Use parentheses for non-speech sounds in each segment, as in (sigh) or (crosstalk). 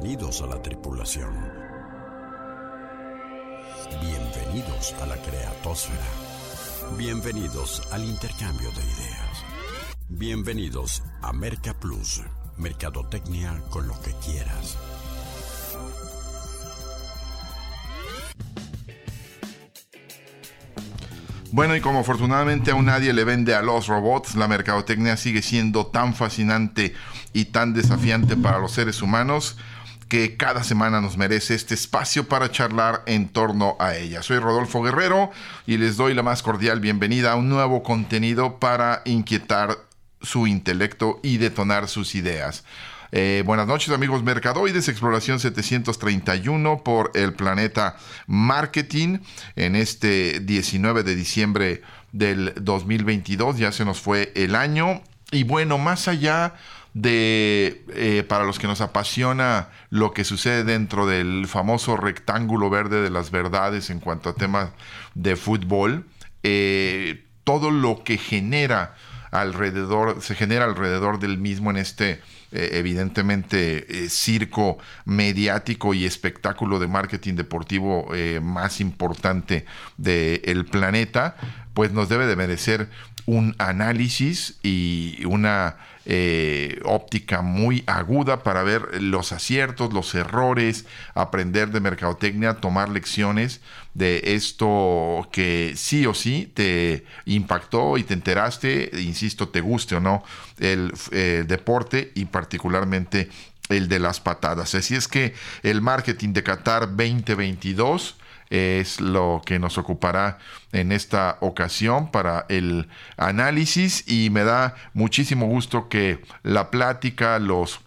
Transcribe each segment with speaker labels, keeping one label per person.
Speaker 1: Bienvenidos a la tripulación. Bienvenidos a la creatosfera. Bienvenidos al intercambio de ideas. Bienvenidos a Merca Plus, Mercadotecnia con lo que quieras.
Speaker 2: Bueno, y como afortunadamente aún nadie le vende a los robots, la mercadotecnia sigue siendo tan fascinante y tan desafiante para los seres humanos que cada semana nos merece este espacio para charlar en torno a ella. Soy Rodolfo Guerrero y les doy la más cordial bienvenida a un nuevo contenido para inquietar su intelecto y detonar sus ideas. Eh, buenas noches amigos Mercadoides, Exploración 731 por el planeta Marketing en este 19 de diciembre del 2022, ya se nos fue el año y bueno, más allá de, eh, para los que nos apasiona lo que sucede dentro del famoso rectángulo verde de las verdades en cuanto a temas de fútbol, eh, todo lo que genera alrededor, se genera alrededor del mismo en este eh, evidentemente circo mediático y espectáculo de marketing deportivo más importante del planeta, pues nos debe de merecer un análisis y una eh, óptica muy aguda para ver los aciertos, los errores, aprender de mercadotecnia, tomar lecciones de esto que sí o sí te impactó y te enteraste, insisto, te guste o no el, el deporte y particularmente el de las patadas. Así es que el marketing de Qatar 2022 es lo que nos ocupará en esta ocasión para el análisis y me da muchísimo gusto que la plática, los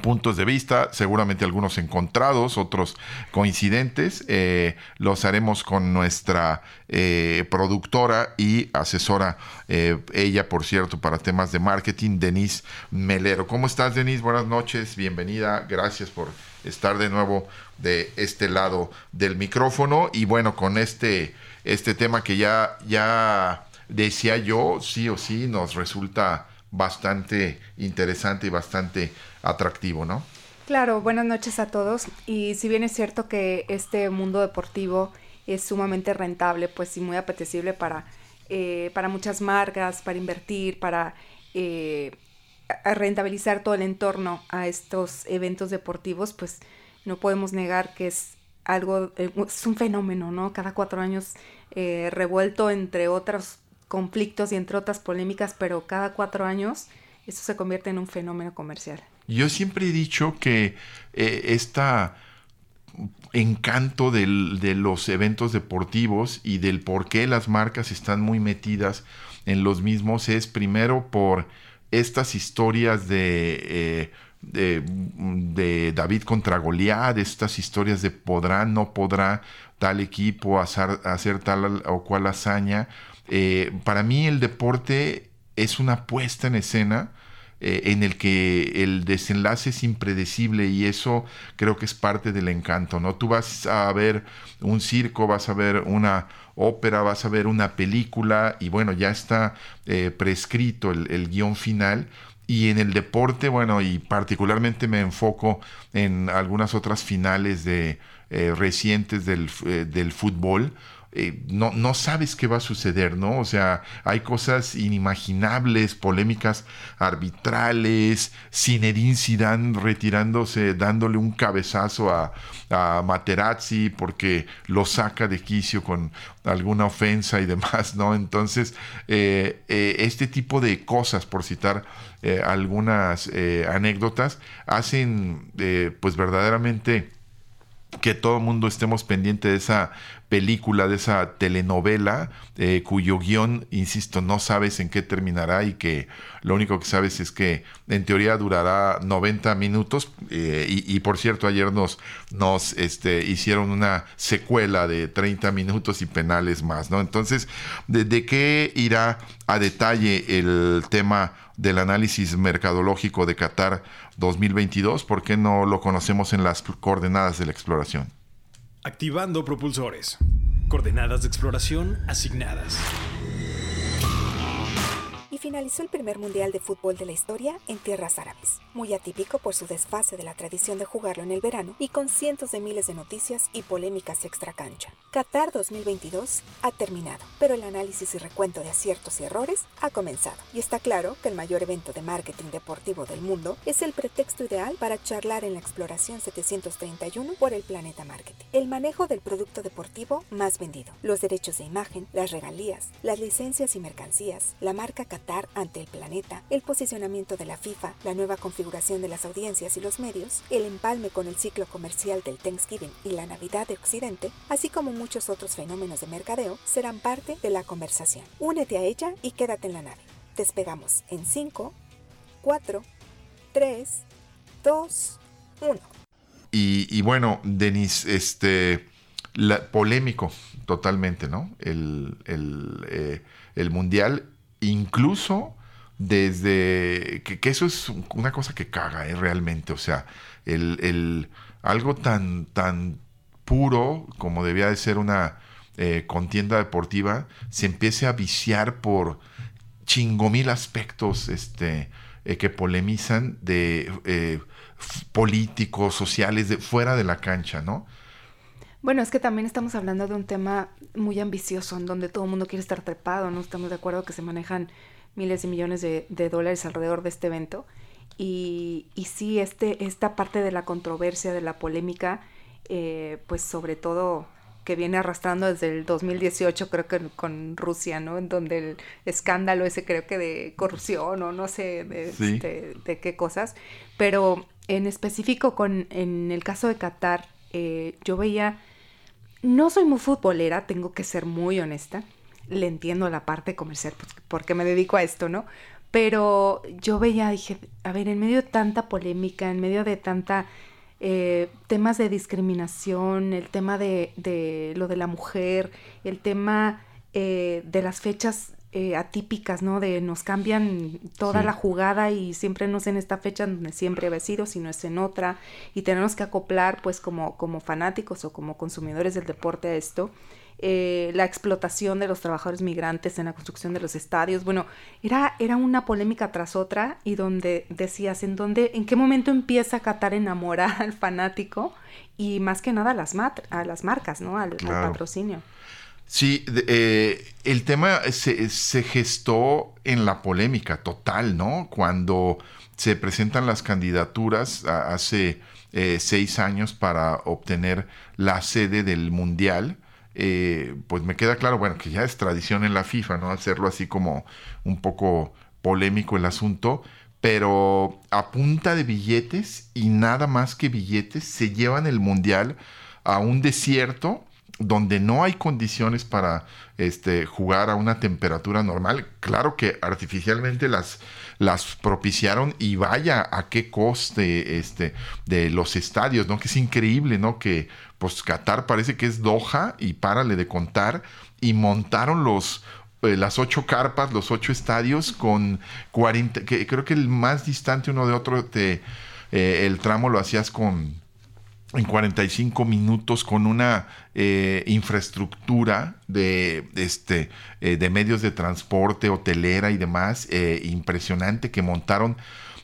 Speaker 2: puntos de vista, seguramente algunos encontrados, otros coincidentes. Eh, los haremos con nuestra eh, productora y asesora, eh, ella por cierto, para temas de marketing, Denise Melero. ¿Cómo estás, Denise? Buenas noches, bienvenida, gracias por estar de nuevo de este lado del micrófono y bueno, con este, este tema que ya, ya decía yo, sí o sí nos resulta bastante interesante y bastante atractivo, ¿no?
Speaker 3: Claro, buenas noches a todos. Y si bien es cierto que este mundo deportivo es sumamente rentable, pues y muy apetecible para, eh, para muchas marcas, para invertir, para eh, rentabilizar todo el entorno a estos eventos deportivos, pues no podemos negar que es algo, eh, es un fenómeno, ¿no? Cada cuatro años eh, revuelto entre otros conflictos y entre otras polémicas, pero cada cuatro años esto se convierte en un fenómeno comercial.
Speaker 2: Yo siempre he dicho que eh, este encanto de los eventos deportivos y del por qué las marcas están muy metidas en los mismos es primero por estas historias de de, David contra Goliat, estas historias de podrá, no podrá tal equipo hacer, hacer tal o cual hazaña. Eh, para mí el deporte es una puesta en escena eh, en el que el desenlace es impredecible y eso creo que es parte del encanto, ¿no? Tú vas a ver un circo, vas a ver una ópera, vas a ver una película y bueno, ya está eh, prescrito el, guion final y en el deporte, bueno, y particularmente me enfoco en algunas otras finales de eh, recientes del, eh, del fútbol. Eh, no, no sabes qué va a suceder, ¿no? O sea, hay cosas inimaginables, polémicas arbitrales, Zinedine Zidane retirándose, dándole un cabezazo a, a Materazzi porque lo saca de quicio con alguna ofensa y demás, ¿no? Entonces, este tipo de cosas, por citar algunas anécdotas, hacen pues verdaderamente que todo el mundo estemos pendiente de esa película, de esa telenovela, eh, cuyo guion, insisto, no sabes en qué terminará y que lo único que sabes es que en teoría durará 90 minutos eh, y, por cierto ayer nos, nos este, hicieron una secuela de 30 minutos y penales más, ¿no? Entonces, ¿de, qué irá a detalle el tema del análisis mercadológico de Qatar 2022? ¿Por qué no lo conocemos en las coordenadas de la exploración?
Speaker 4: Activando propulsores. Coordenadas de exploración asignadas.
Speaker 5: Finalizó el primer mundial de fútbol de la historia en tierras árabes, muy atípico por su desfase de la tradición de jugarlo en el verano y con cientos de miles de noticias y polémicas extracancha. Qatar 2022 ha terminado, pero el análisis y recuento de aciertos y errores ha comenzado, y está claro que el mayor evento de marketing deportivo del mundo es el pretexto ideal para charlar en la exploración 731 por el planeta marketing. El manejo del producto deportivo más vendido, los derechos de imagen, las regalías, las licencias y mercancías, la marca Qatar ante el planeta, el posicionamiento de la FIFA, la nueva configuración de las audiencias y los medios, el empalme con el ciclo comercial del Thanksgiving y la Navidad de Occidente, así como muchos otros fenómenos de mercadeo, serán parte de la conversación. Únete a ella y quédate en la nave. Despegamos en 5, 4, 3, 2, 1.
Speaker 2: Y, bueno, Denis, este, polémico totalmente, ¿no? El, eh, el, mundial, incluso desde que, eso es una cosa que caga, ¿eh? realmente. O sea, el, el, algo tan, tan puro como debía de ser una eh, contienda deportiva, se empiece a viciar por chingomil aspectos este, eh, que polemizan de eh, políticos, sociales, de, fuera de la cancha, ¿no?
Speaker 3: Bueno, es que también estamos hablando de un tema muy ambicioso, en donde todo el mundo quiere estar trepado, ¿no? Estamos de acuerdo que se manejan miles y millones de, dólares alrededor de este evento. Y, y, sí, este, esta parte de la controversia, de la polémica, eh, pues sobre todo que viene arrastrando desde el 2018, creo que con Rusia, ¿no? En donde el escándalo ese creo que de corrupción o no sé de, de, qué cosas. Pero en específico con, en el caso de Qatar, eh, yo veía, no soy muy futbolera, tengo que ser muy honesta. Le entiendo la parte comercial, pues, porque me dedico a esto, ¿no? Pero yo veía, dije, a ver, en medio de tanta polémica, en medio de tanta eh, temas de discriminación, el tema de, lo de la mujer, el tema eh, de las fechas eh, atípicas, ¿no? De nos cambian toda la jugada y siempre no es en esta fecha donde siempre había sido, sino es en otra y tenemos que acoplar pues como, como fanáticos o como consumidores del deporte a esto. Eh, la explotación de los trabajadores migrantes en la construcción de los estadios. Bueno, era, era una polémica tras otra y donde decías en dónde, en qué momento empieza a Qatar enamorar al fanático y más que nada a las, a las marcas, ¿no? Al, patrocinio.
Speaker 2: Sí, eh, el tema se, se, gestó en la polémica total, ¿no? Cuando se presentan las candidaturas hace eh, seis años para obtener la sede del Mundial eh, pues me queda claro, bueno, que ya es tradición en la FIFA, ¿no? Hacerlo así como un poco polémico el asunto, pero a punta de billetes y nada más que billetes se llevan el mundial a un desierto donde no hay condiciones para este, jugar a una temperatura normal. Claro que artificialmente las, las propiciaron y vaya a qué coste este, de los estadios, ¿no? Que es increíble, ¿no? Que pues Qatar parece que es Doha y párale de contar y montaron los eh, las ocho carpas, los ocho estadios con 40, que creo que el más distante uno de otro, te, eh, el tramo lo hacías con en 45 minutos con una eh, infraestructura de, este, eh, de medios de transporte, hotelera y demás, eh, impresionante que montaron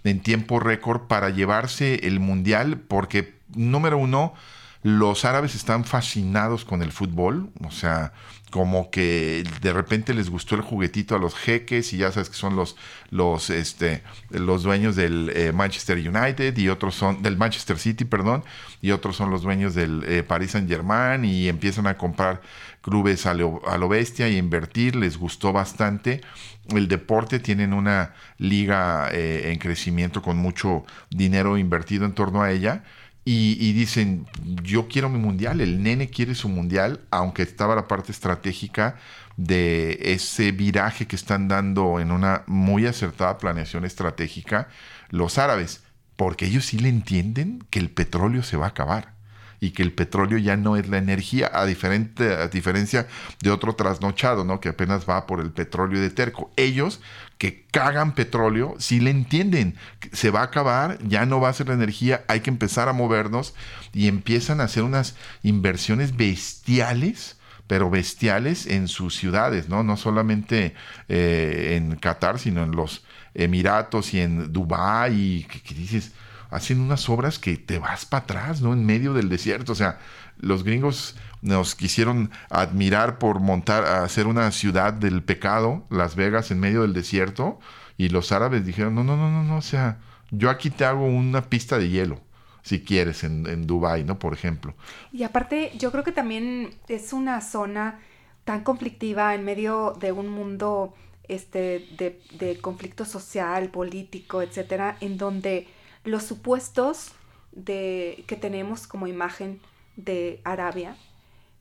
Speaker 2: en tiempo récord para llevarse el mundial, porque número uno, los árabes están fascinados con el fútbol, o sea, como que de repente les gustó el juguetito a los jeques y ya sabes que son los los este los dueños del eh, Manchester United y otros son del Manchester City, perdón, y otros son los dueños del eh, Paris Saint-Germain y empiezan a comprar clubes a lo, a lo bestia y invertir, les gustó bastante. El deporte tienen una liga eh, en crecimiento con mucho dinero invertido en torno a ella y, dicen, yo quiero mi mundial, el nene quiere su mundial, aunque estaba la parte estratégica de ese viraje que están dando en una muy acertada planeación estratégica los árabes, porque ellos sí le entienden que el petróleo se va a acabar y que el petróleo ya no es la energía, a, diferente, a diferencia de otro trasnochado, ¿no? Que apenas va por el petróleo de terco. Ellos que cagan petróleo, sí le entienden, se va a acabar, ya no va a ser la energía, hay que empezar a movernos y empiezan a hacer unas inversiones bestiales pero bestiales en sus ciudades, ¿no? No solamente eh, en Qatar, sino en los Emiratos y en Dubái, y que, dices, hacen unas obras que te vas para atrás, ¿no? En medio del desierto, o sea, los gringos nos quisieron admirar por montar, hacer una ciudad del pecado, Las Vegas, en medio del desierto, y los árabes dijeron, no, no, no, no, no, o sea, yo aquí te hago una pista de hielo si quieres, en, en Dubái, ¿no? Por ejemplo.
Speaker 3: Y aparte, yo creo que también es una zona tan conflictiva en medio de un mundo este, de, de conflicto social, político, etcétera, en donde los supuestos de, que tenemos como imagen de Arabia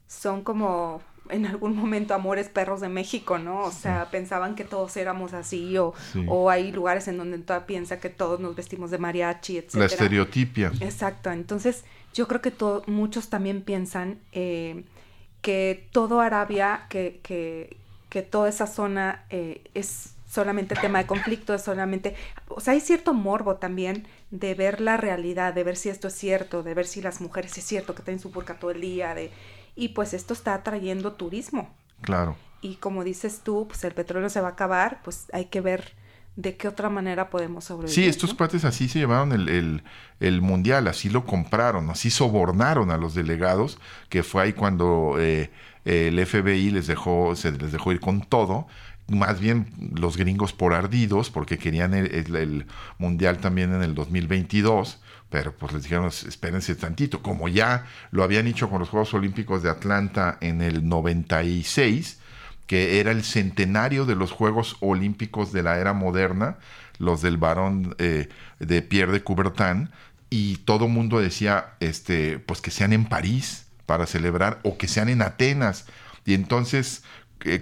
Speaker 3: son como en algún momento Amores Perros de México, ¿no? O sea, pensaban que todos éramos así, o, o hay lugares en donde todavía piensa que todos nos vestimos de mariachi, etc.
Speaker 2: La estereotipia.
Speaker 3: Exacto, entonces yo creo que muchos también piensan eh, que todo Arabia, que, que, que toda esa zona eh, es solamente tema de conflicto, es solamente, o sea, hay cierto morbo también de ver la realidad, de ver si esto es cierto, de ver si las mujeres es cierto que tienen su burka todo el día, de y pues esto está atrayendo turismo.
Speaker 2: Claro.
Speaker 3: Y como dices tú, pues el petróleo se va a acabar, pues hay que ver de qué otra manera podemos sobrevivir.
Speaker 2: Sí, estos cuates así se llevaron el, el, mundial, así lo compraron, así sobornaron a los delegados, que fue ahí cuando eh, el FBI les dejó, se les dejó ir con todo. Más bien los gringos por ardidos, porque querían el, el mundial también en el 2022 pero pues les dijeron, espérense tantito, como ya lo habían hecho con los Juegos Olímpicos de Atlanta en el 96, que era el centenario de los Juegos Olímpicos de la era moderna, los del varón eh, de Pierre de Coubertin, y todo mundo decía, este, pues que sean en París para celebrar, o que sean en Atenas. Y entonces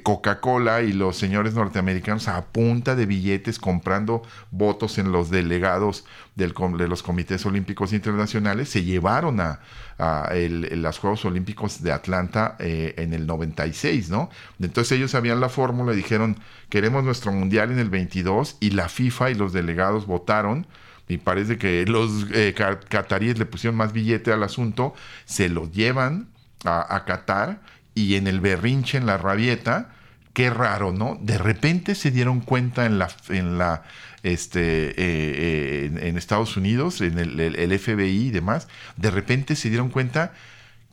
Speaker 2: Coca-Cola y los señores norteamericanos a punta de billetes comprando votos en los delegados del, de los comités olímpicos internacionales se llevaron a, los Juegos Olímpicos de Atlanta eh, en el 96, ¿no? Entonces ellos sabían la fórmula y dijeron, queremos nuestro mundial en el 22 y la FIFA y los delegados votaron y parece que los eh, cataríes le pusieron más billete al asunto, se lo llevan a Qatar y en el berrinche, en la rabieta, qué raro, ¿no? De repente se dieron cuenta en la, en la, este, eh, eh, en, Estados Unidos, en el, FBI y demás, de repente se dieron cuenta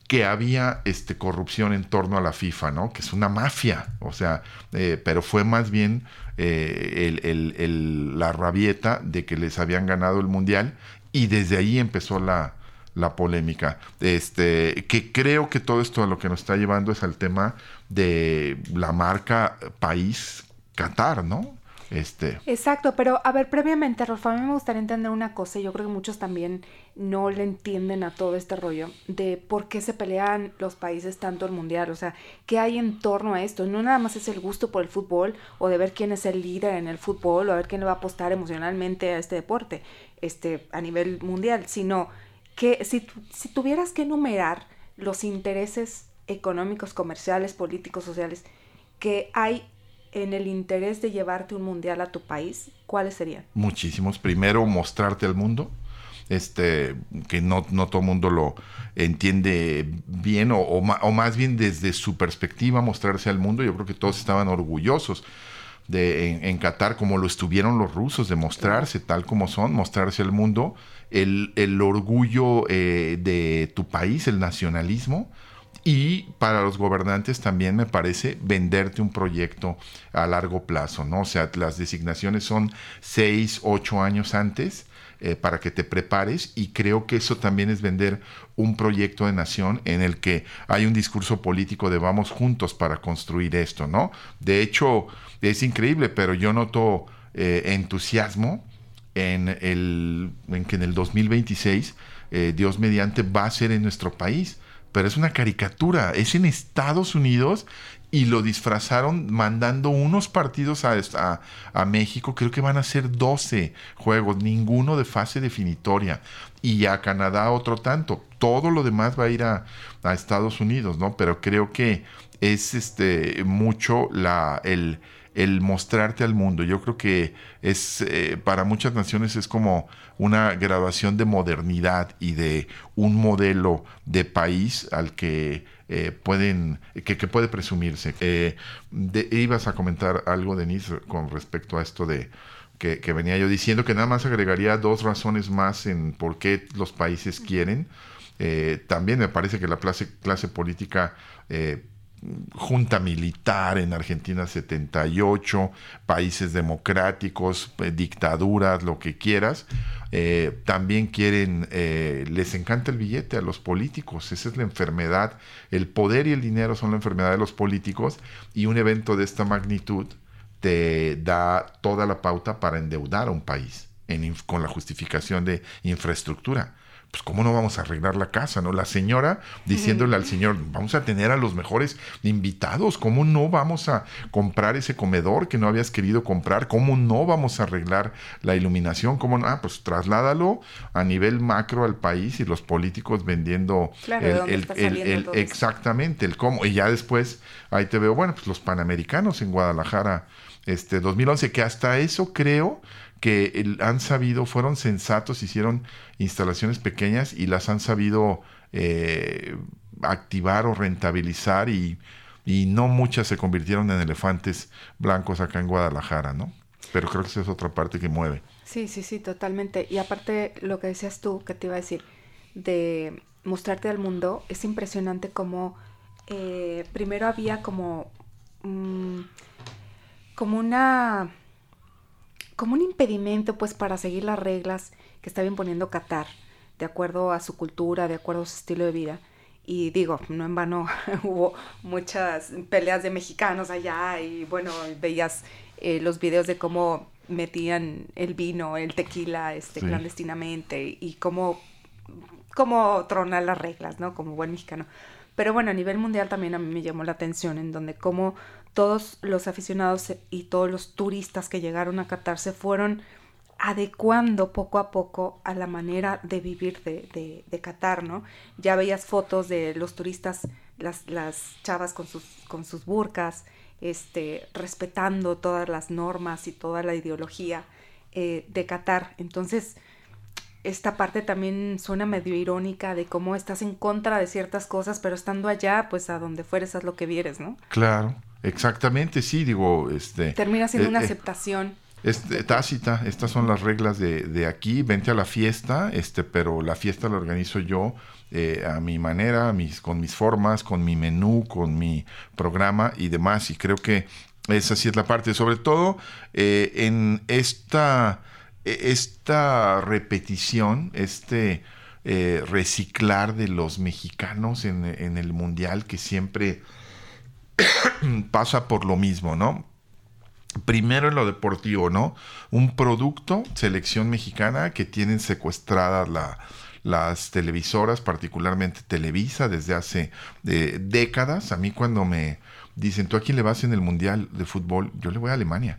Speaker 2: que había este, corrupción en torno a la FIFA, ¿no? Que es una mafia, o sea, eh, pero fue más bien la rabieta de que les habían ganado el mundial y desde ahí empezó la, la polémica. Este, que creo que todo esto a lo que nos está llevando es al tema de la marca país Qatar, ¿no? Este.
Speaker 3: Exacto, pero a ver, previamente, Rolfo, a mí me gustaría entender una cosa, y yo creo que muchos también no le entienden a todo este rollo de por qué se pelean los países tanto el mundial, o sea, qué hay en torno a esto. No nada más es el gusto por el fútbol o de ver quién es el líder en el fútbol o a ver quién le va a apostar emocionalmente a este deporte, este, a nivel mundial, sino que si, si tuvieras que enumerar los intereses económicos, comerciales, políticos, sociales que hay en el interés de llevarte un mundial a tu país, ¿cuáles serían?
Speaker 2: Muchísimos. Primero, mostrarte al mundo. Este, que no, no todo el mundo lo entiende bien, o, o, más bien desde su perspectiva, mostrarse al mundo. Yo creo que todos estaban orgullosos de, en, Qatar, como lo estuvieron los rusos, de mostrarse tal como son, mostrarse al mundo, el, el orgullo eh, de tu país, el nacionalismo, y para los gobernantes también me parece venderte un proyecto a largo plazo, ¿no? O sea, las designaciones son seis, ocho años antes eh, para que te prepares y creo que eso también es vender un proyecto de nación en el que hay un discurso político de vamos juntos para construir esto, ¿no? De hecho, es increíble, pero yo noto eh, entusiasmo en, el, en que en el 2026 eh, Dios mediante va a ser en nuestro país. Pero es una caricatura, es en Estados Unidos y lo disfrazaron mandando unos partidos a, a, México, creo que van a ser 12 juegos, ninguno de fase definitoria, y a Canadá otro tanto, todo lo demás va a ir a, a Estados Unidos, ¿no? Pero creo que es este mucho la, el, el mostrarte al mundo. Yo creo que es eh, para muchas naciones es como una graduación de modernidad y de un modelo de país al que eh, pueden, que, puede presumirse. Eh, ibas a comentar algo, Denise, con respecto a esto de que, venía yo diciendo, que nada más agregaría dos razones más en por qué los países quieren. También me parece que la clase, clase política junta militar en Argentina 78, países democráticos, eh, dictaduras, lo que quieras, eh, también quieren, eh, les encanta el billete a los políticos, esa es la enfermedad, el poder y el dinero son la enfermedad de los políticos y un evento de esta magnitud te da toda la pauta para endeudar a un país con la justificación de infraestructura pues cómo no vamos a arreglar la casa, ¿no? La señora diciéndole al señor, vamos a tener a los mejores invitados, ¿cómo no vamos a comprar ese comedor que no habías querido comprar? ¿Cómo no vamos a arreglar la iluminación? ¿Cómo no? Ah, pues trasládalo a nivel macro al país y los políticos vendiendo el, el, exactamente el cómo. Y ya después ahí te veo, bueno, pues los panamericanos en Guadalajara este 2011 que hasta eso creo que han sabido, fueron sensatos, hicieron instalaciones pequeñas y las han sabido eh, activar o rentabilizar y, no muchas se convirtieron en elefantes blancos acá en Guadalajara, ¿no? Pero creo que esa es otra parte que mueve.
Speaker 3: Sí, sí, sí, totalmente. Y aparte, lo que decías tú, que te iba a decir, de mostrarte al mundo, es impresionante como eh, primero había como, mm, como una como un impedimento pues para seguir las reglas que estaba imponiendo Qatar, de acuerdo a su cultura, de acuerdo a su estilo de vida. Y digo, no en vano (laughs) hubo muchas peleas de mexicanos allá y bueno, veías eh, los videos de cómo metían el vino, el tequila este, clandestinamente y cómo, cómo tronar las reglas, ¿no? Como buen mexicano. Pero bueno, a nivel mundial también a mí me llamó la atención en donde cómo todos los aficionados y todos los turistas que llegaron a Qatar se fueron adecuando poco a poco a la manera de vivir de, de, Qatar, ¿no? Ya veías fotos de los turistas, las, las chavas con sus, con sus burcas, este, respetando todas las normas y toda la ideología eh, de Qatar. Entonces, esta parte también suena medio irónica de cómo estás en contra de ciertas cosas, pero estando allá, pues a donde fueres, haz lo que vieres, ¿no?
Speaker 2: Claro. Exactamente, sí, digo, este...
Speaker 3: Termina siendo una eh, eh, aceptación.
Speaker 2: Este, tácita, estas son las reglas de, de, aquí, vente a la fiesta, este, pero la fiesta la organizo yo eh, a mi manera, mis, con mis formas, con mi menú, con mi programa y demás, y creo que esa sí es la parte, sobre todo en esta, e, esta repetición, este reciclar de los mexicanos en, en el mundial que siempre (coughs) pasa por lo mismo, ¿no? Primero en lo deportivo, ¿no? Un producto, selección mexicana, que tienen secuestradas las televisoras, particularmente Televisa, desde hace eh, décadas. A mí cuando me dicen, ¿tú a quién le vas en el Mundial de Fútbol? Yo le voy a Alemania.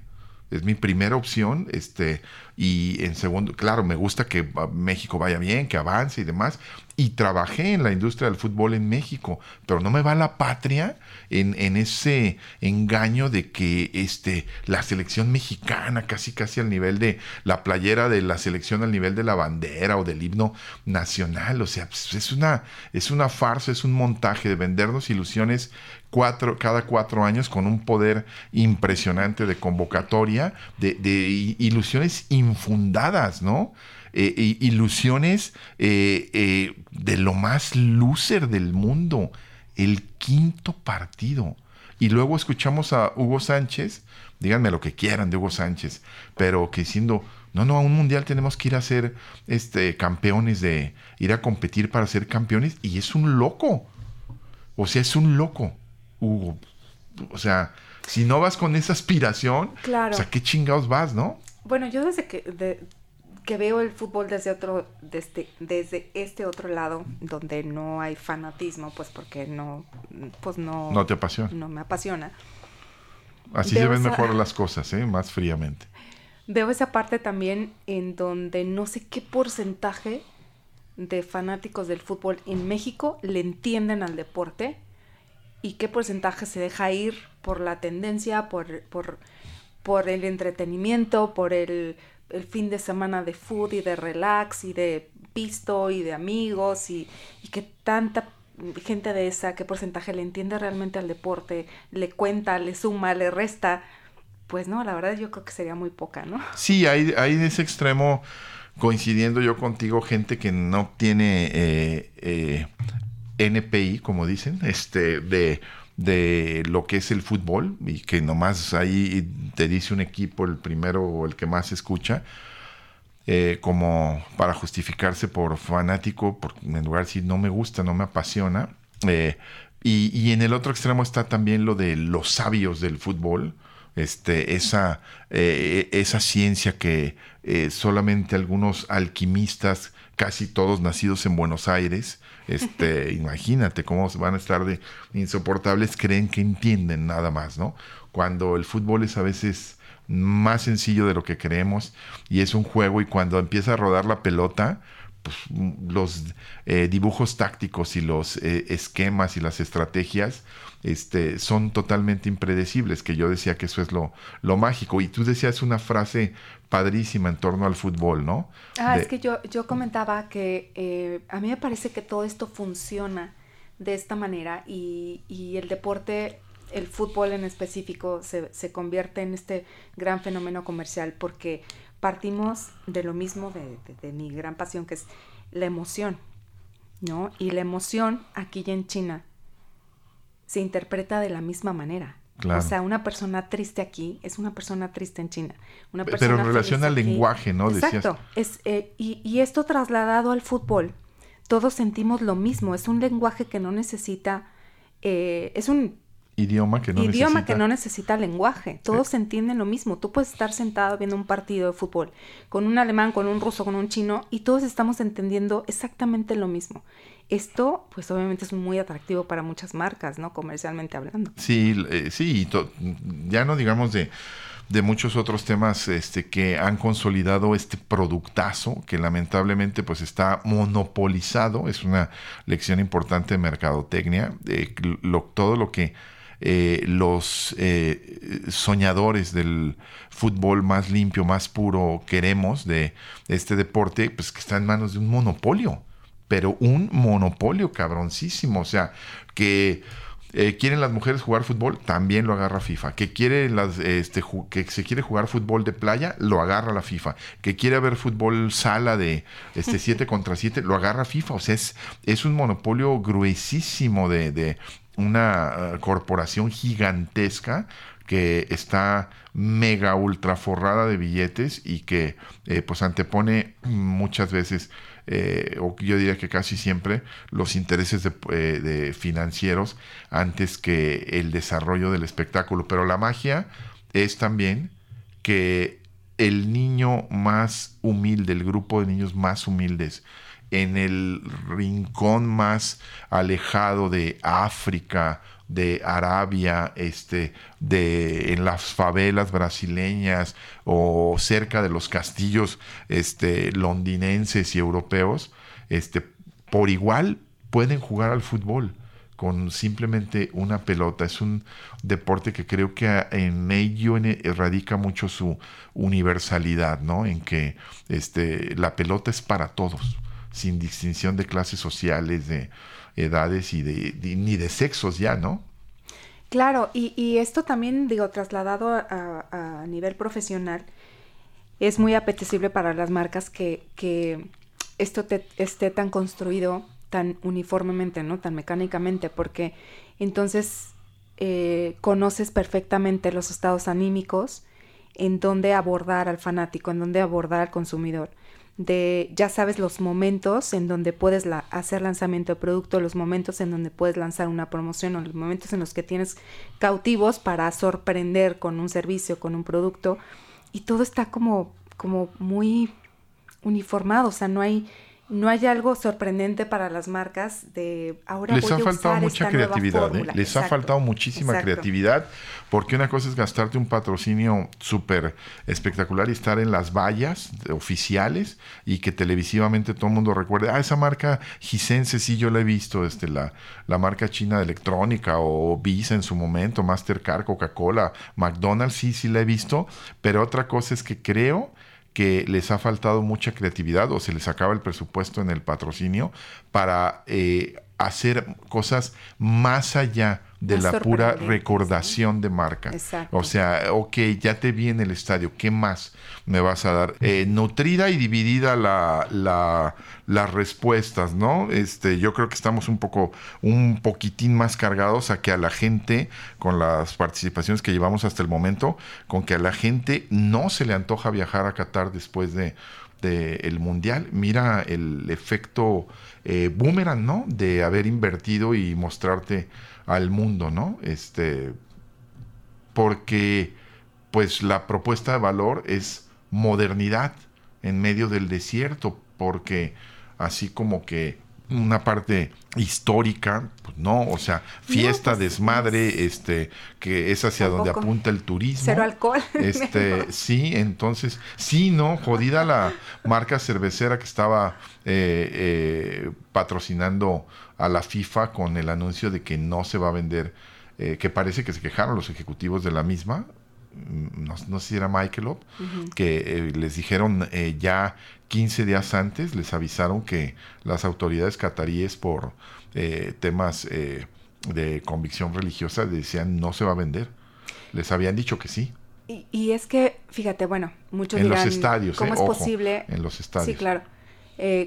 Speaker 2: Es mi primera opción, este, y en segundo, claro, me gusta que México vaya bien, que avance y demás, y trabajé en la industria del fútbol en México, pero no me va la patria en, en, ese engaño de que este, la selección mexicana, casi casi al nivel de la playera de la selección al nivel de la bandera o del himno nacional, o sea, pues, es, una, es una farsa, es un montaje de vendernos ilusiones cuatro, cada cuatro años con un poder impresionante de convocatoria, de, de ilusiones infundadas, ¿no? Eh, ilusiones eh, eh, de lo más loser del mundo. El quinto partido. Y luego escuchamos a Hugo Sánchez, díganme lo que quieran de Hugo Sánchez, pero que diciendo, no, no, a un mundial tenemos que ir a ser este, campeones de, ir a competir para ser campeones, y es un loco. O sea, es un loco, Hugo. O sea, si no vas con esa aspiración,
Speaker 3: claro.
Speaker 2: o sea, ¿qué chingados vas, no?
Speaker 3: Bueno, yo desde que, que veo el fútbol desde otro, desde, desde este otro lado, donde no hay fanatismo, pues porque no, pues no.
Speaker 2: No te apasiona.
Speaker 3: No me apasiona.
Speaker 2: Así se ven mejor las cosas, ¿eh? Más fríamente.
Speaker 3: Veo esa parte también en donde no sé qué porcentaje de fanáticos del fútbol en México le entienden al deporte y qué porcentaje se deja ir por la tendencia, por, por, por el entretenimiento, por el el fin de semana de food y de relax y de pisto y de amigos y, que tanta gente de esa, qué porcentaje le entiende realmente al deporte, le cuenta, le suma, le resta, pues no, la verdad yo creo que sería muy poca, ¿no?
Speaker 2: Sí, hay, hay de ese extremo, coincidiendo yo contigo, gente que no tiene eh, eh, NPI, como dicen, este, de, de lo que es el fútbol y que nomás ahí te dice un equipo el primero o el que más escucha. Eh, como para justificarse por fanático, por, en lugar de no me gusta, no me apasiona. y, y, en el otro extremo está también lo de los sabios del fútbol, este, esa, eh, esa ciencia que eh, solamente algunos alquimistas, casi todos nacidos en Buenos Aires, este, (laughs) imagínate cómo van a estar de insoportables, creen que entienden nada más, ¿no? Cuando el fútbol es a veces más sencillo de lo que creemos y es un juego y cuando empieza a rodar la pelota, pues, los eh, dibujos tácticos y los esquemas y las estrategias este, son totalmente impredecibles, que yo decía que eso es lo, lo mágico. Y tú decías una frase padrísima en torno al fútbol, ¿no?
Speaker 3: Ah, es que yo, yo comentaba que eh, a mí me parece que todo esto funciona de esta manera y, y el deporte, el fútbol en específico, se, se, convierte en este gran fenómeno comercial porque partimos de lo mismo, de, de, de mi gran pasión, que es la emoción, ¿no? Y la emoción aquí ya en China se interpreta de la misma manera. O sea, una persona triste aquí es una persona triste en China. Una
Speaker 2: Pero en relación al lenguaje, ¿no?
Speaker 3: Exacto. Es, eh, y, y, esto trasladado al fútbol, todos sentimos lo mismo. Es un lenguaje que no necesita, eh, es un
Speaker 2: idioma que no
Speaker 3: idioma
Speaker 2: necesita...
Speaker 3: que no necesita lenguaje. Todos entienden lo mismo. Tú puedes estar sentado viendo un partido de fútbol con un alemán, con un ruso, con un chino y todos estamos entendiendo exactamente lo mismo. Esto, pues obviamente es muy atractivo para muchas marcas, ¿no? Comercialmente hablando.
Speaker 2: Sí, eh, sí, ya no digamos de, de muchos otros temas este, que han consolidado este productazo que lamentablemente pues está monopolizado. Es una lección importante de mercadotecnia. Eh, lo, todo lo que eh, los eh, soñadores del fútbol más limpio, más puro queremos de este deporte, pues que está en manos de un monopolio pero un monopolio cabroncísimo. O sea, que eh, quieren las mujeres jugar fútbol, también lo agarra FIFA. Que quiere las, este, que se quiere jugar fútbol de playa, lo agarra la FIFA. Que quiere ver fútbol sala de este (laughs) 7 contra 7, lo agarra FIFA. O sea, es, es un monopolio gruesísimo de, de una uh, corporación gigantesca que está mega ultra forrada de billetes y que eh, pues antepone muchas veces eh, o yo diría que casi siempre, los intereses eh, de, financieros antes que el desarrollo del espectáculo. Pero la magia es también que el niño más humilde, el grupo de niños más humildes, en el rincón más alejado de África de Arabia, este, de en las favelas brasileñas o cerca de los castillos este, londinenses y europeos, este, por igual pueden jugar al fútbol con simplemente una pelota. Es un deporte que creo que en ello radica mucho su universalidad, ¿no? En que este, la pelota es para todos, sin distinción de clases sociales, de, edades y de, ni de sexos ya, ¿no?
Speaker 3: Claro, y, y esto también, digo, trasladado a, nivel profesional, es muy apetecible para las marcas que, que esto te, esté tan construido tan uniformemente, ¿no? Tan mecánicamente, porque entonces eh, conoces perfectamente los estados anímicos en dónde abordar al fanático, en dónde abordar al consumidor de ya sabes los momentos en donde puedes hacer lanzamiento de producto, los momentos en donde puedes lanzar una promoción o los momentos en los que tienes cautivos para sorprender con un servicio, con un producto. Y todo está como como muy uniformado, o sea, no hay no hay algo sorprendente para las marcas de ahora
Speaker 2: les
Speaker 3: voy
Speaker 2: ha faltado mucha creatividad ¿eh? les ha faltado muchísima
Speaker 3: exacto.
Speaker 2: creatividad porque una cosa es gastarte un patrocinio súper espectacular y estar en las vallas oficiales y que televisivamente todo el mundo recuerde ah esa marca Gisense sí yo la he visto este la la marca china de electrónica o Visa en su momento Mastercard Coca-Cola McDonald's sí sí la he visto pero otra cosa es que creo que les ha faltado mucha creatividad o se les acaba el presupuesto en el patrocinio para eh, hacer cosas más allá de
Speaker 3: Más
Speaker 2: la pura recordación de marca.
Speaker 3: Exacto.
Speaker 2: O sea, ok, ya te vi en el estadio, ¿qué más me vas a dar? Eh, nutrida y dividida la, la- las respuestas, ¿no? Este, yo creo que estamos un poco, un poquitín más cargados a que a la gente, con las participaciones que llevamos hasta el momento, con que a la gente no se le antoja viajar a Qatar después de del mundial. Mira el efecto eh, boomerang, ¿no? De haber invertido y mostrarte al mundo, ¿no? Este, porque pues la propuesta de valor es modernidad en medio del desierto, porque así como que una parte histórica, pues no, o sea, fiesta,
Speaker 3: pues,
Speaker 2: desmadre, este, que es hacia donde apunta el turismo.
Speaker 3: Cero alcohol. (laughs)
Speaker 2: Este, (laughs) sí, entonces, sí, no, jodida la marca cervecera que estaba eh, eh, patrocinando a la FIFA con el anuncio de que no se va a vender, eh, que parece que se quejaron los ejecutivos de la misma, mm, no, no sé si era Michelob, que eh, les dijeron eh, ya 15 días antes, les avisaron que las autoridades cataríes por eh, temas eh, de convicción religiosa decían no se va a vender. Les habían dicho que sí.
Speaker 3: Y, y es que, fíjate, bueno, muchos
Speaker 2: En los estadios,
Speaker 3: ¿cómo
Speaker 2: eh,
Speaker 3: es
Speaker 2: ojo,
Speaker 3: posible?
Speaker 2: en los estadios.
Speaker 3: Sí, claro.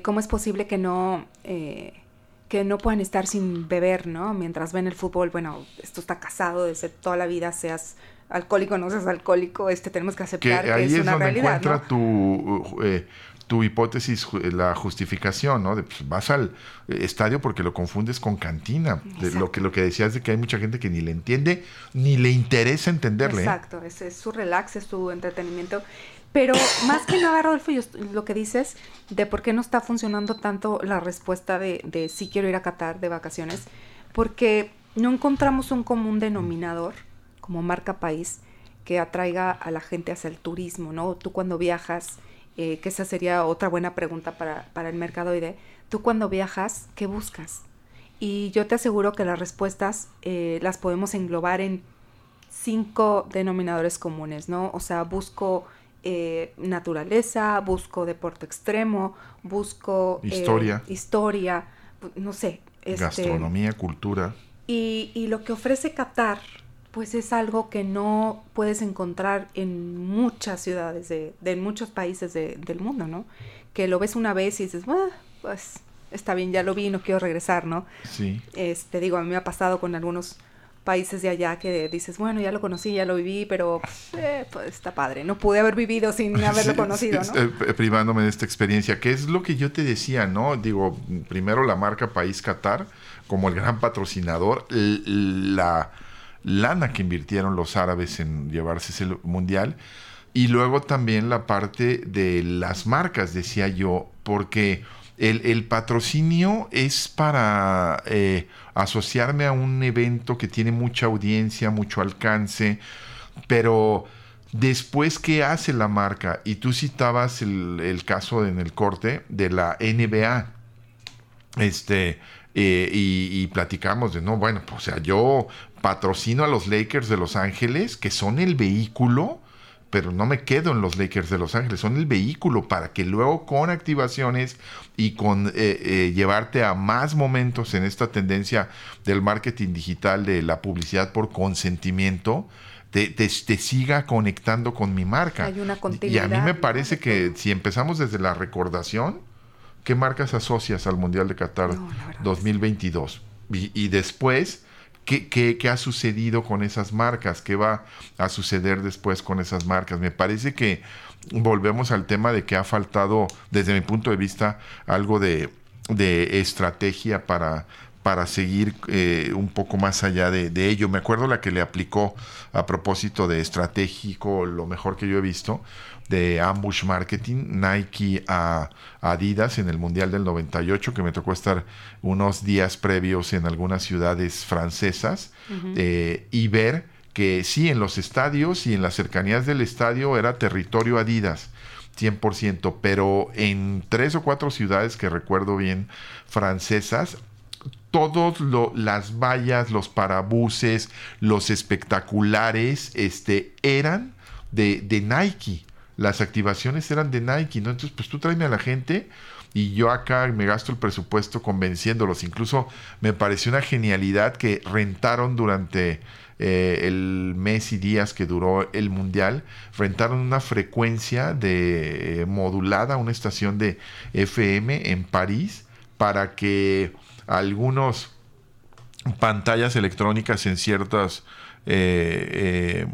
Speaker 3: ¿Cómo es posible que no, que no puedan estar sin beber, ¿no? Mientras ven el fútbol, bueno, esto está casado desde toda la vida, seas alcohólico no seas alcohólico, este tenemos que aceptar que,
Speaker 2: ahí
Speaker 3: es
Speaker 2: es,
Speaker 3: una
Speaker 2: donde
Speaker 3: realidad,
Speaker 2: encuentra
Speaker 3: ¿no?
Speaker 2: tu, eh, tu hipótesis, ju- la justificación, ¿no? De, pues, vas al eh, estadio porque lo confundes con cantina. De lo, que, lo que decías de que hay mucha gente que ni le entiende, ni le interesa entenderle. ¿eh?
Speaker 3: Exacto, es su relax, es su entretenimiento. Pero (coughs) más que nada, Rodolfo, yo lo que dices de por qué no está funcionando tanto la respuesta de, de sí quiero ir a Qatar de vacaciones, porque no encontramos un común denominador como marca país que atraiga a la gente hacia el turismo, ¿no? Tú cuando viajas, eh, que esa sería otra buena pregunta para, para el mercadoide, tú cuando viajas, ¿qué buscas? Y yo te aseguro que las respuestas eh, las podemos englobar en cinco denominadores comunes, ¿no? O sea, busco eh, naturaleza, busco deporte extremo, busco eh,
Speaker 2: Historia.
Speaker 3: historia, no sé. este,
Speaker 2: Gastronomía, cultura.
Speaker 3: y, y lo que ofrece Qatar, pues es algo que no puedes encontrar en muchas ciudades, de, de en muchos países de- del mundo, ¿no? Que lo ves una vez y dices, "Ah, pues está bien, ya lo vi, no quiero regresar, ¿no?
Speaker 2: Sí.
Speaker 3: Este, digo, a mí me ha pasado con algunos países de allá que dices, bueno, ya lo conocí, ya lo viví, pero eh, pues está padre. No pude haber vivido sin (laughs) haberlo
Speaker 2: Sí,
Speaker 3: conocido,
Speaker 2: sí,
Speaker 3: ¿no?
Speaker 2: eh, privándome de esta experiencia, que es lo que yo te decía, ¿no? Digo, primero la marca País Qatar, como el gran patrocinador, la lana que invirtieron los árabes en llevarse ese mundial, y luego también la parte de las marcas, decía yo, porque el, patrocinio es para eh, asociarme a un evento que tiene mucha audiencia, mucho alcance, pero después, ¿qué hace la marca? Y tú citabas el, el caso en el corte de la NBA. Este, eh, y, y platicamos de, no, bueno, pues, o sea, yo patrocino a los Lakers de Los Ángeles, que son el vehículo, pero no me quedo en los Lakers de Los Ángeles, son el vehículo para que luego con activaciones y con eh, eh, llevarte a más momentos en esta tendencia del marketing digital, de la publicidad por consentimiento, te, te- te siga conectando con mi marca.
Speaker 3: Hay una
Speaker 2: y a
Speaker 3: continuidad,
Speaker 2: mí me parece que si empezamos desde la recordación, ¿qué marcas asocias al Mundial de Qatar
Speaker 3: No, la verdad
Speaker 2: 2022? Y, y después, ¿qué, qué, qué ha sucedido con esas marcas? ¿Qué va a suceder después con esas marcas? Me parece que volvemos al tema de que ha faltado, desde mi punto de vista, algo de, de estrategia para para seguir eh, un poco más allá de, de ello. Me acuerdo la que le aplicó a propósito de estratégico, lo mejor que yo he visto, de ambush marketing, Nike a Adidas en el Mundial del 98, que me tocó estar unos días previos en algunas ciudades francesas eh, y ver que sí, en los estadios y en las cercanías del estadio era territorio Adidas. 100%, pero en tres o cuatro ciudades que recuerdo bien francesas, todos lo- las vallas, los parabuses, los espectaculares, este, eran de, de Nike. las activaciones eran de Nike, ¿no? Entonces, pues tú tráeme a la gente y yo acá me gasto el presupuesto convenciéndolos. Incluso me pareció una genialidad que rentaron durante eh, el mes y días que duró el mundial, rentaron una frecuencia de eh, modulada, una estación de FM en París para que algunos pantallas electrónicas en ciertas eh,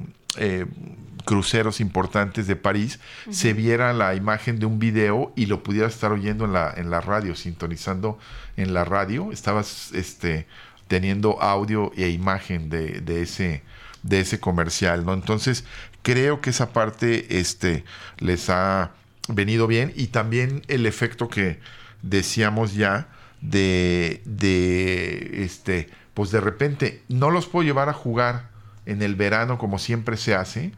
Speaker 2: cruceros importantes de París, se viera la imagen de un video y lo pudiera estar oyendo en la, en la radio, sintonizando en la radio. Estabas este, teniendo audio e imagen de, de ese, de ese comercial, ¿no? Entonces, creo que esa parte este, les ha venido bien y también el efecto que decíamos ya de, de este, pues de repente no los puedo llevar a jugar en el verano como siempre se hace,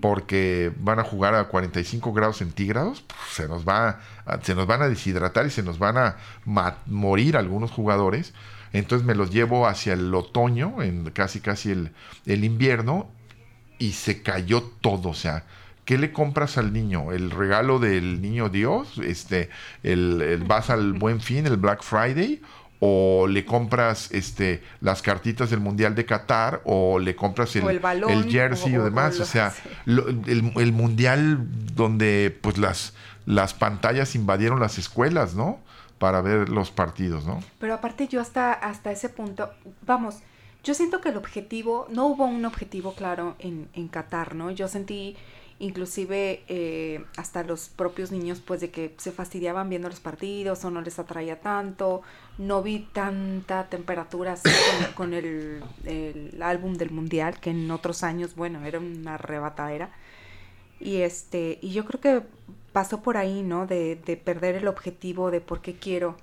Speaker 2: porque van a jugar a 45 grados centígrados, se nos va se nos van a deshidratar y se nos van a morir algunos jugadores. Entonces me los llevo hacia el otoño, en casi casi el, el invierno, y se cayó todo. O sea, ¿qué le compras al niño? ¿El regalo del niño Dios? Este, el, el vas al buen fin, el Black Friday, o le compras este las cartitas del mundial de Qatar o le compras el, el, jersey o, demás o, sea (laughs) el, mundial donde pues las las pantallas invadieron las escuelas no para ver los partidos no
Speaker 3: pero aparte yo hasta hasta ese punto vamos yo siento que el objetivo no hubo un objetivo claro en en Qatar no yo sentí inclusive eh, hasta los propios niños pues de que se fastidiaban viendo los partidos o no les atraía tanto, no vi tanta temperatura así con, el, álbum del mundial que en otros años bueno era una arrebatadera y este y yo creo que pasó por ahí no de, perder el objetivo de por qué quiero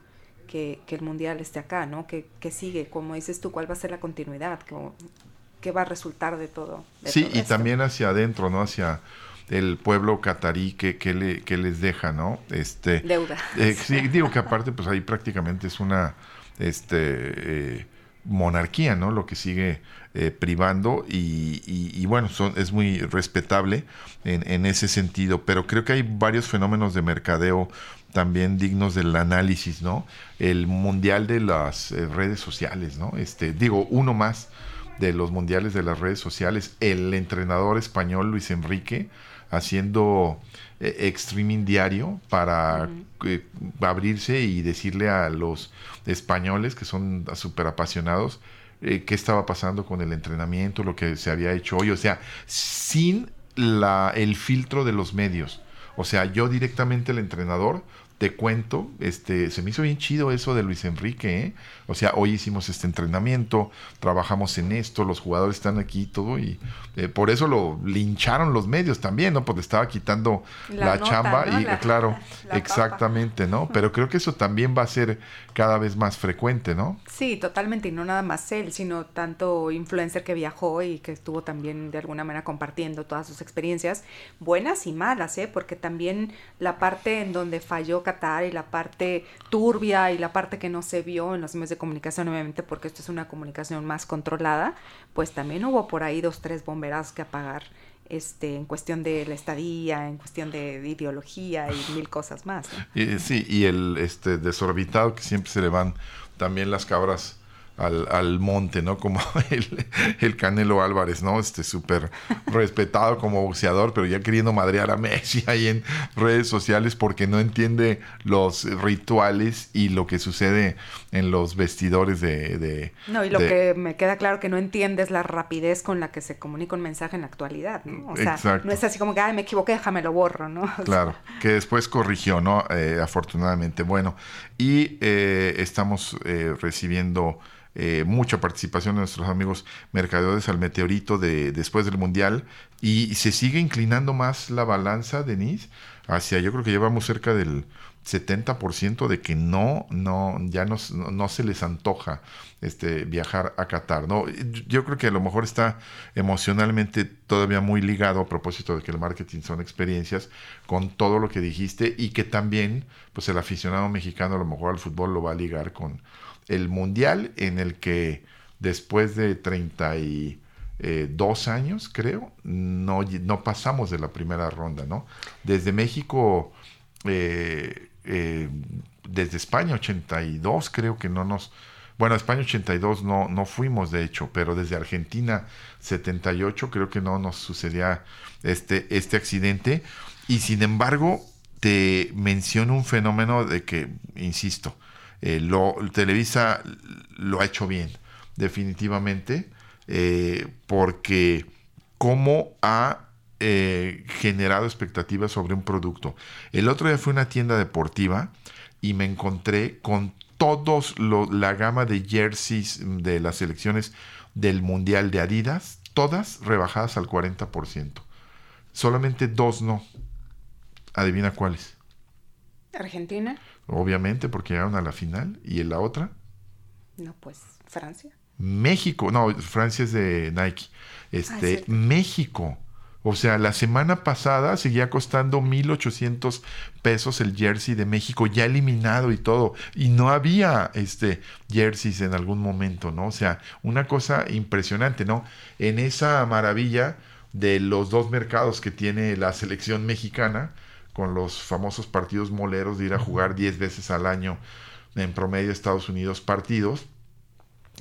Speaker 3: que, el mundial esté acá no que, sigue. Como dices tú cuál va a ser la continuidad qué va a resultar de todo
Speaker 2: sí y también hacia adentro no hacia el pueblo catarí que, que, le, que les deja, ¿no? Este,
Speaker 3: Deuda.
Speaker 2: Eh, sí, digo que aparte, pues ahí prácticamente es una este, eh, monarquía, ¿no? Lo que sigue eh, privando y, y, bueno, son, es muy respetable en, en, ese sentido, pero creo que hay varios fenómenos de mercadeo también dignos del análisis, ¿no? El mundial de las redes sociales, ¿no? Este, digo, uno más de los mundiales de las redes sociales, el entrenador español Luis Enrique, haciendo eh, streaming diario para eh, abrirse y decirle a los españoles que son súper apasionados eh, qué estaba pasando con el entrenamiento, lo que se había hecho hoy, o sea, sin la, el filtro de los medios. O sea, yo directamente el entrenador te cuento, este, se me hizo bien chido eso de Luis Enrique, ¿eh? O sea, hoy hicimos este entrenamiento, trabajamos en esto, los jugadores están aquí y todo, y eh, por eso lo lincharon los medios también, ¿no? Porque estaba quitando la, chamba, y claro, (laughs) exactamente, ¿no? Pero creo que eso también va a ser cada vez más frecuente, ¿no?
Speaker 3: Sí, totalmente, y no nada más él, sino tanto influencer que viajó y que estuvo también de alguna manera compartiendo todas sus experiencias, buenas y malas, ¿eh? Porque también la parte en donde falló Qatar y la parte turbia y la parte que no se vio en los medios de comunicación, obviamente porque esto es una comunicación más controlada, pues también hubo por ahí dos, tres bomberas que apagar este, en cuestión de la estadía, en cuestión de, ideología y mil cosas más.
Speaker 2: Y, sí, y el este desorbitado que siempre se le van también las cabras al, al monte, ¿no? Como (laughs) el, el, Canelo Álvarez, ¿no? Este súper respetado como boxeador, pero ya queriendo madrear a Messi ahí en redes sociales porque no entiende los rituales y lo que sucede en los vestidores de...
Speaker 3: no, y lo que me queda claro que no entiende es la rapidez con la que se comunica un mensaje en la actualidad, ¿no? O sea, no es así como que, ay, me equivoqué, déjame lo borro, ¿no? (laughs)
Speaker 2: claro, que después corrigió, ¿no? Eh, afortunadamente. Bueno, y eh, estamos eh, recibiendo eh, mucha participación de nuestros amigos mercaderes al meteorito de después del mundial y se sigue inclinando más la balanza, Denise, hacia yo creo que llevamos cerca del 70% de que no, no, ya no, no, se les antoja este, viajar a Qatar. ¿no? Yo creo que a lo mejor está emocionalmente todavía muy ligado a propósito de que el marketing son experiencias con todo lo que dijiste y que también pues el aficionado mexicano a lo mejor al fútbol lo va a ligar con el mundial en el que después de 30 y eh, dos años, creo, no, no pasamos de la primera ronda, ¿no? Desde México, eh, eh, desde España 82, creo que no nos... Bueno, España 82 no, no fuimos, de hecho, pero desde Argentina 78 creo que no nos sucedía este, este accidente. Y sin embargo, te menciono un fenómeno de que, insisto, lo, Televisa lo ha hecho bien, definitivamente eh, porque cómo ha eh, generado expectativas sobre un producto. El otro día fue una tienda deportiva y me encontré con todos la gama de jerseys de las selecciones del Mundial de Adidas, todas rebajadas al 40%. Solamente dos no. Adivina cuáles.
Speaker 3: Argentina.
Speaker 2: Obviamente, porque llegaron a la final. ¿Y en la otra?
Speaker 3: No, pues Francia.
Speaker 2: México, no, Francia es de Nike. Este, ah, México. O sea, la semana pasada seguía costando 1.800 pesos el jersey de México, ya eliminado y todo. Y no había este, jerseys en algún momento, ¿no? O sea, una cosa impresionante, ¿no? En esa maravilla de los dos mercados que tiene la selección mexicana, con los famosos partidos moleros de ir a jugar 10 veces al año en promedio Estados Unidos partidos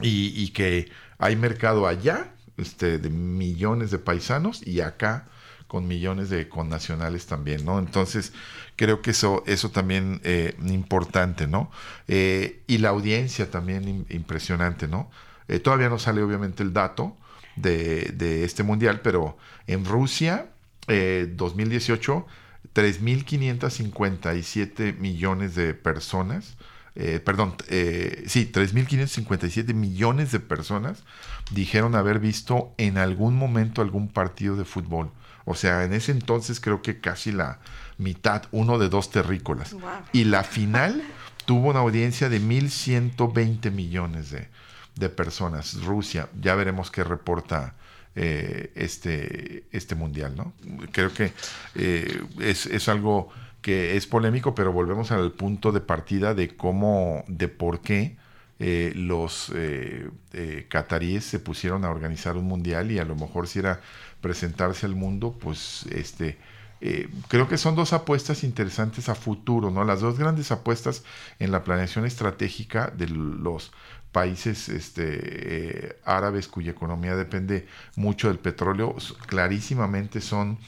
Speaker 2: y, que hay mercado allá este, de millones de paisanos y acá con millones de connacionales también, ¿no? Entonces, creo que eso, eso también eh, importante, ¿no? Eh, y la audiencia también impresionante, ¿no? Eh, todavía no sale obviamente el dato de, de este mundial, pero en Rusia, 2018, 3.557 millones de personas eh, perdón, eh, sí, 3.557 millones de personas dijeron haber visto en algún momento algún partido de fútbol. O sea, en ese entonces creo que casi la mitad, uno de dos terrícolas. Y la final tuvo una audiencia de 1.120 millones de, de, personas. Rusia, ya veremos qué reporta eh, este, este mundial, ¿no? Creo que eh, es, es algo que es polémico, pero volvemos al punto de partida de cómo, de por qué eh, los eh, cataríes se pusieron a organizar un mundial y a lo mejor si era presentarse al mundo, pues este creo que son dos apuestas interesantes a futuro, ¿no? Las dos grandes apuestas en la planeación estratégica de los países este, árabes cuya economía depende mucho del petróleo, clarísimamente son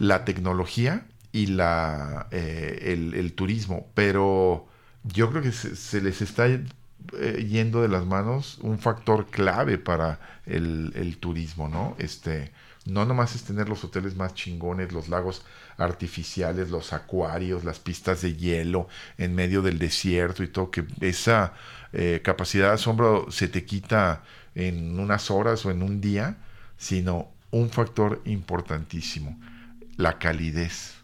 Speaker 2: la tecnología y la, eh, el, turismo, pero yo creo que se, les está eh, yendo de las manos un factor clave para el, turismo, ¿no? Este, no nomás es tener los hoteles más chingones, los lagos artificiales, los acuarios, las pistas de hielo en medio del desierto y todo, que esa eh, capacidad de asombro se te quita en unas horas o en un día, sino un factor importantísimo, la calidez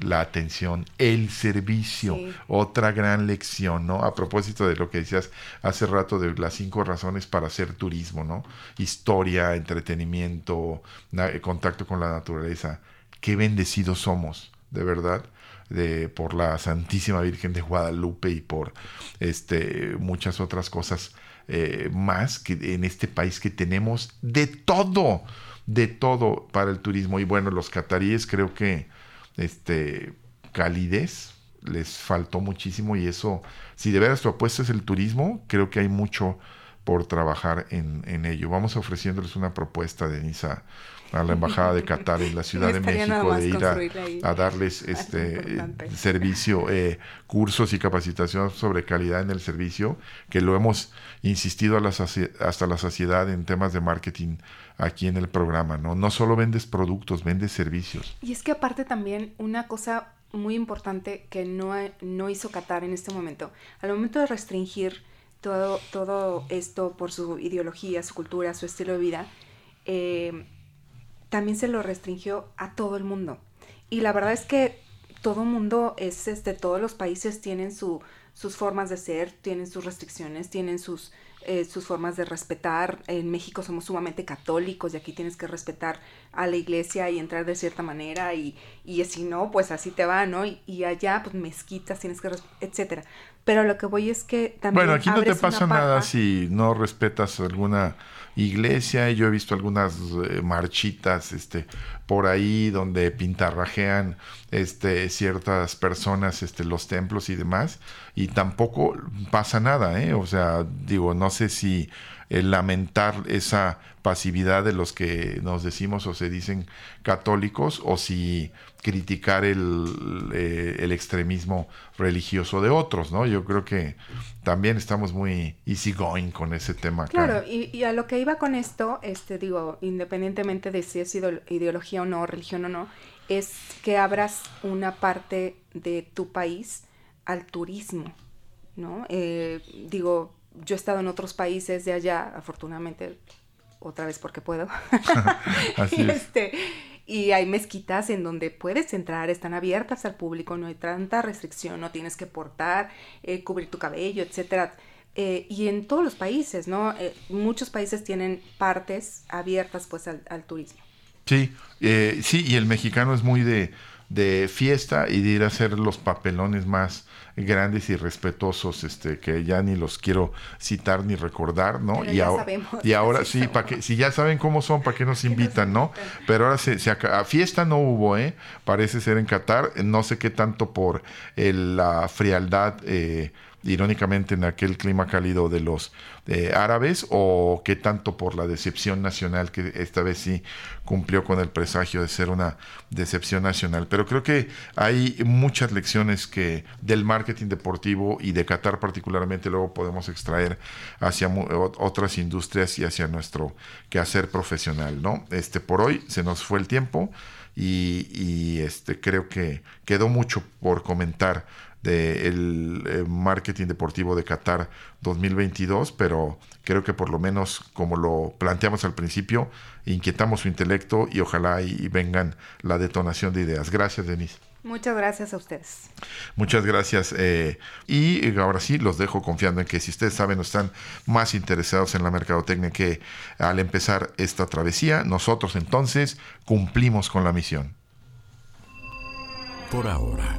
Speaker 2: la atención, el servicio, otra gran lección, ¿no? A propósito de lo que decías hace rato de las cinco razones para hacer turismo, ¿no? Historia, entretenimiento, contacto con la naturaleza. Qué bendecidos somos, de verdad, de, por la Santísima Virgen de Guadalupe y por este, muchas otras cosas eh, más que en este país que tenemos de todo, de todo para el turismo. Y bueno, los cataríes creo que este, calidez, les faltó muchísimo y eso, si de veras tu apuesta es el turismo, creo que hay mucho por trabajar en, ello. Vamos ofreciéndoles una propuesta, Denise, a, a la Embajada de Qatar en la (laughs) Ciudad de México de ir a, darles este (laughs) servicio, eh, cursos y capacitación sobre calidad en el servicio, que lo hemos insistido a la hasta la saciedad en temas de marketing aquí en el programa, ¿no? No solo vendes productos, vendes servicios.
Speaker 3: Y es que aparte también una cosa muy importante que no, no hizo Qatar en este momento, al momento de restringir todo, todo esto por su ideología, su cultura, su estilo de vida, eh, también se lo restringió a todo el mundo. Y la verdad es que todo el mundo es, este, todos los países tienen su, sus formas de ser, tienen sus restricciones, tienen sus, eh, sus formas de respetar. En México somos sumamente católicos y aquí tienes que respetar a la iglesia y entrar de cierta manera y, y si no, pues así te va, ¿no? Y, allá, pues mezquitas, tienes que, etcétera. Pero lo que voy es que también...
Speaker 2: Bueno, aquí no te pasa nada si no respetas alguna iglesia, yo he visto algunas eh, marchitas este, por ahí donde pintarrajean este, ciertas personas este, los templos y demás, y tampoco pasa nada, ¿eh? O sea, digo, no sé si el lamentar esa pasividad de los que nos decimos o se dicen católicos o si criticar el, eh, el extremismo religioso de otros, ¿no? Yo creo que también estamos muy easygoing con ese tema.
Speaker 3: Claro, y, y, a lo que iba con esto, este digo, independientemente de si es ideología o no, religión o no, es que abras una parte de tu país al turismo, ¿no? Eh, digo, yo he estado en otros países de allá, afortunadamente, otra vez porque puedo. (laughs) Así y, este, y hay mezquitas en donde puedes entrar, están abiertas al público, no hay tanta restricción, no tienes que portar, eh, cubrir tu cabello, etcétera. Eh, y en todos los países, ¿no? Eh, muchos países tienen partes abiertas pues al, al turismo.
Speaker 2: Sí, sí, y el mexicano es muy de, de fiesta y de ir a hacer los papelones más grandes y respetuosos, este, que ya ni los quiero citar ni recordar, ¿no?
Speaker 3: y, ahora, (laughs)
Speaker 2: y ahora sí, para que, si ya saben cómo son, ¿para qué nos (laughs) invitan, no? Pero ahora se, se a fiesta no hubo, ¿eh? Parece ser en Qatar, no sé qué tanto por la frialdad eh, irónicamente en aquel clima cálido de los eh, árabes o qué tanto por la decepción nacional que esta vez sí cumplió con el presagio de ser una decepción nacional. Pero creo que hay muchas lecciones que del marketing deportivo y de Qatar particularmente luego podemos extraer hacia otras industrias y hacia nuestro quehacer profesional, ¿no? Este por hoy se nos fue el tiempo y, y este creo que quedó mucho por comentar del eh, marketing deportivo de Qatar 2022, pero creo que por lo menos como lo planteamos al principio, inquietamos su intelecto y ojalá y, vengan la detonación de ideas. Gracias, Denise.
Speaker 3: Muchas gracias a ustedes.
Speaker 2: Muchas gracias. Eh, y ahora sí, los dejo confiando en que si ustedes saben o están más interesados en la mercadotecnia que al empezar esta travesía, nosotros entonces cumplimos con la misión.
Speaker 1: Por ahora